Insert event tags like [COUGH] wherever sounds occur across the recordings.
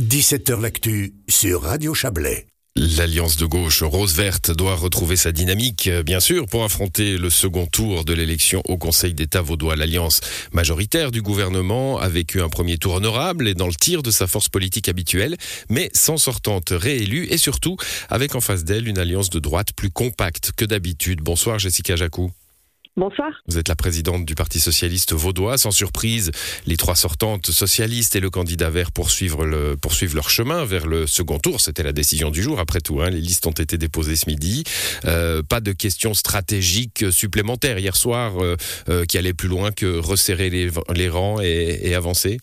17h L'actu sur Radio Chablais. L'alliance de gauche rose-verte doit retrouver sa dynamique, bien sûr, pour affronter le second tour de l'élection au Conseil d'État vaudois. L'alliance majoritaire du gouvernement a vécu un premier tour honorable et dans le tir de sa force politique habituelle, mais sans sortante réélue et surtout avec en face d'elle une alliance de droite plus compacte que d'habitude. Bonsoir Jessica Jacou. Vous êtes la présidente du Parti socialiste vaudois. Sans surprise, les trois sortantes socialistes et le candidat vert poursuivent, le, poursuivent leur chemin vers le second tour. C'était la décision du jour, après tout. Hein. Les listes ont été déposées ce midi. Euh, pas de questions stratégiques supplémentaires hier soir euh, euh, qui allaient plus loin que resserrer les, rangs et avancer?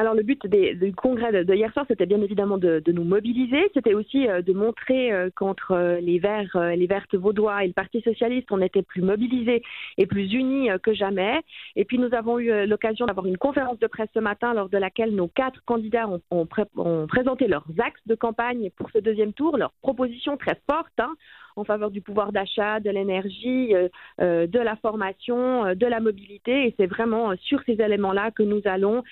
Alors le but du congrès de, hier soir, c'était bien évidemment de, nous mobiliser. C'était aussi euh, de montrer euh, qu'entre euh, les Verts, les Vertes vaudois et le Parti socialiste, on était plus mobilisés et plus unis que jamais. Et puis nous avons eu l'occasion d'avoir une conférence de presse ce matin lors de laquelle nos quatre candidats ont, présenté leurs axes de campagne pour ce deuxième tour, leurs propositions très fortes. Hein, en faveur du pouvoir d'achat, de l'énergie, euh, euh, de la formation, euh, de la mobilité. Et c'est vraiment sur ces éléments-là que nous allons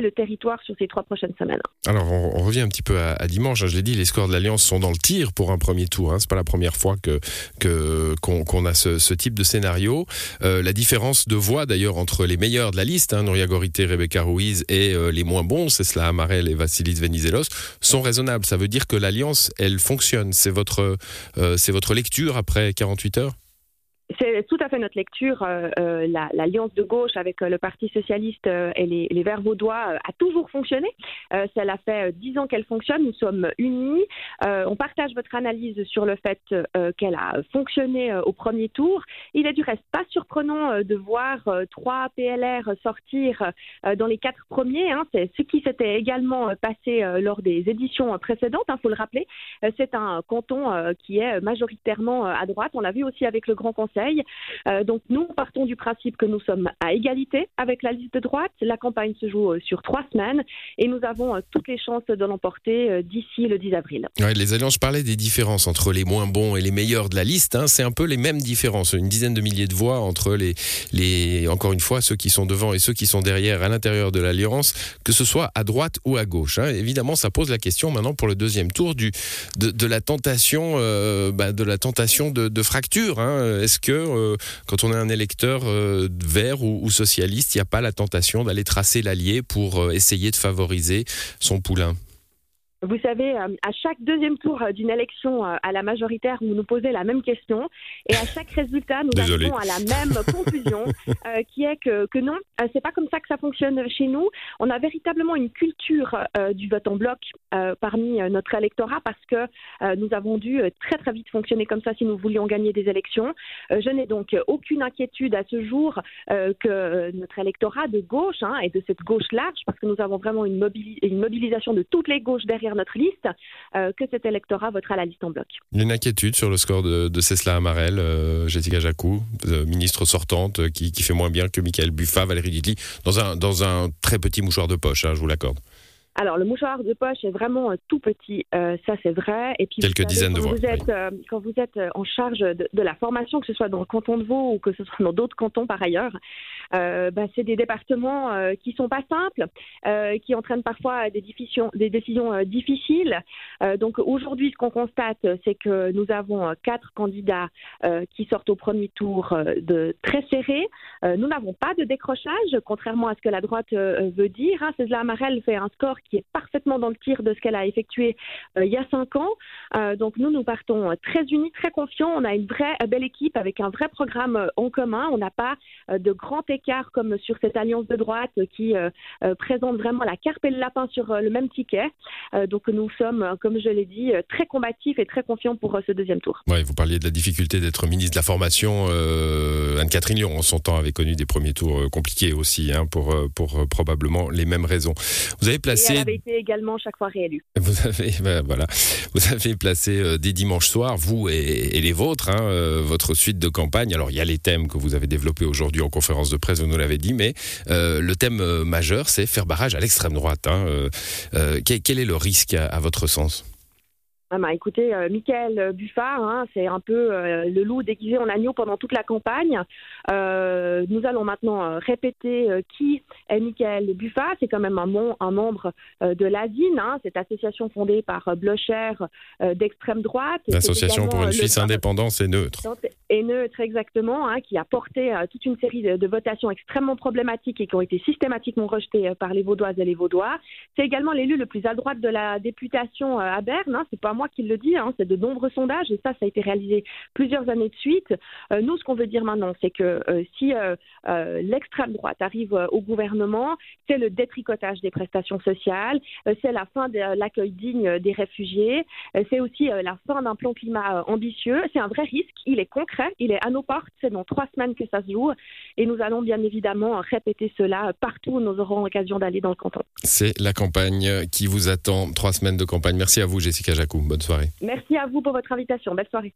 le territoire sur ces trois prochaines semaines. Alors, on, revient un petit peu à, dimanche. Hein. Je l'ai dit, les scores de l'Alliance sont dans le tir pour un premier tour. Hein. C'est pas la première fois que qu'on a ce, type de scénario. la différence de voix, d'ailleurs, entre les meilleurs de la liste, hein, Nouria Gorité, Rebecca Ruiz, et les moins bons, c'est cela Amarel et Vassilis Venizelos, sont raisonnables. Ça veut dire que l'Alliance, elle fonctionne. C'est votre euh, c'est votre lecture après 48 heures? C'est tout fait notre lecture. Euh, euh, l'alliance de gauche avec euh, le Parti socialiste et les, Verts vaudois a toujours fonctionné. ça fait dix ans qu'elle fonctionne. Nous sommes unis. on partage votre analyse sur le fait qu'elle a fonctionné au premier tour. Il est du reste pas surprenant de voir trois PLR sortir dans les quatre premiers. Hein. C'est ce qui s'était également passé lors des éditions précédentes. Il hein, faut le rappeler. C'est un canton qui est majoritairement à droite. On l'a vu aussi avec le Grand Conseil. Euh, donc nous partons du principe que nous sommes à égalité avec la liste de droite. La campagne se joue euh, sur trois semaines et nous avons euh, toutes les chances de l'emporter d'ici le 10 avril. les alliances, je parlais des différences entre les moins bons et les meilleurs de la liste. Hein. C'est un peu les mêmes différences, une dizaine de milliers de voix entre les, les, encore une fois, ceux qui sont devant et ceux qui sont derrière à l'intérieur de l'alliance, que ce soit à droite ou à gauche. Hein. Évidemment, ça pose la question maintenant pour le deuxième tour du, de, la tentation, bah, de la tentation de, de fracture. Hein. Est-ce que quand on est un électeur euh, vert ou, socialiste, il n'y a pas la tentation d'aller tracer l'allié pour euh, essayer de favoriser son poulain vous savez, euh, à chaque deuxième tour euh, d'une élection euh, à la majoritaire, vous nous posez la même question et à chaque résultat, nous arrivons à la même conclusion, [LAUGHS] qui est que, que non, c'est pas comme ça que ça fonctionne chez nous. On a véritablement une culture du vote en bloc parmi notre électorat parce que nous avons dû très très vite fonctionner comme ça si nous voulions gagner des élections. je n'ai donc aucune inquiétude à ce jour que notre électorat de gauche hein, et de cette gauche large, parce que nous avons vraiment une, une mobilisation de toutes les gauches derrière notre liste, euh, que cet électorat votera la liste en bloc. Une inquiétude sur le score de, de Cécile Amarel, euh, Jessica Jacou, euh, ministre sortante, qui, qui, fait moins bien que Michael Buffa, Valérie Ditli, dans un, dans un très petit mouchoir de poche, hein, je vous l'accorde. Alors, le mouchoir de poche est vraiment euh, tout petit, euh, ça c'est vrai. Et puis, Quelques dizaines de voix. Vous êtes, euh, quand vous êtes en charge de, la formation, que ce soit dans le canton de Vaud ou que ce soit dans d'autres cantons par ailleurs, bah, c'est des départements qui sont pas simples, qui entraînent parfois des, des décisions difficiles. donc aujourd'hui, ce qu'on constate, c'est que nous avons quatre candidats qui sortent au premier tour de très serrés. nous n'avons pas de décrochage, contrairement à ce que la droite veut dire. Hein. Cézanne Amarel fait un score qui est parfaitement dans le tir de ce qu'elle a effectué euh, il y a cinq ans. Euh, donc nous, nous partons très unis, très confiants. On a une vraie belle équipe avec un vrai programme euh, en commun. On n'a pas de grand écart comme sur cette alliance de droite qui présente vraiment la carpe et le lapin sur le même ticket. donc nous sommes, comme je l'ai dit, très combatifs et très confiants pour ce deuxième tour. Ouais, vous parliez de la difficulté d'être ministre de la formation. Anne-Catherine Lyon, en son temps, avait connu des premiers tours compliqués aussi, hein, pour, pour probablement les mêmes raisons. Vous avez placé elle avait été également chaque fois réélue. [LAUGHS] Vous avez, ben, voilà, vous avez placé euh, des dimanches soirs, vous et, les vôtres, hein, euh, votre suite de campagne. Alors il y a les thèmes que vous avez développés aujourd'hui en conférence de presse, vous nous l'avez dit, mais euh, le thème majeur, c'est faire barrage à l'extrême droite. Hein, quel, est le risque à votre sens? Ah bah, écoutez, euh, Michael Buffard, hein, c'est un peu euh, le loup déguisé en agneau pendant toute la campagne. Euh, nous allons maintenant euh, répéter euh, qui est Michael Buffard. C'est quand même un, mon- un membre euh, de l'ASIN, hein, cette association fondée par euh, Blocher euh, d'extrême droite. L'association pour une euh, Suisse indépendante et neutre. et neutre exactement, hein, qui a porté euh, toute une série de, de votations extrêmement problématiques et qui ont été systématiquement rejetées euh, par les Vaudoises et les Vaudois. C'est également l'élu le plus à droite de la députation euh, à Berne. C'est pas moi qui le dis, hein, c'est de nombreux sondages et ça, ça a été réalisé plusieurs années de suite. Euh, nous, ce qu'on veut dire maintenant, c'est que euh, si euh, l'extrême droite arrive au gouvernement, c'est le détricotage des prestations sociales, c'est la fin de l'accueil digne des réfugiés, c'est aussi la fin d'un plan climat ambitieux. C'est un vrai risque, il est concret, il est à nos portes, c'est dans trois semaines que ça se joue et nous allons bien évidemment répéter cela partout où nous aurons l'occasion d'aller dans le canton. C'est la campagne qui vous attend. Trois semaines de campagne. Merci à vous, Jessica Jacou. Merci à vous pour votre invitation. Belle soirée.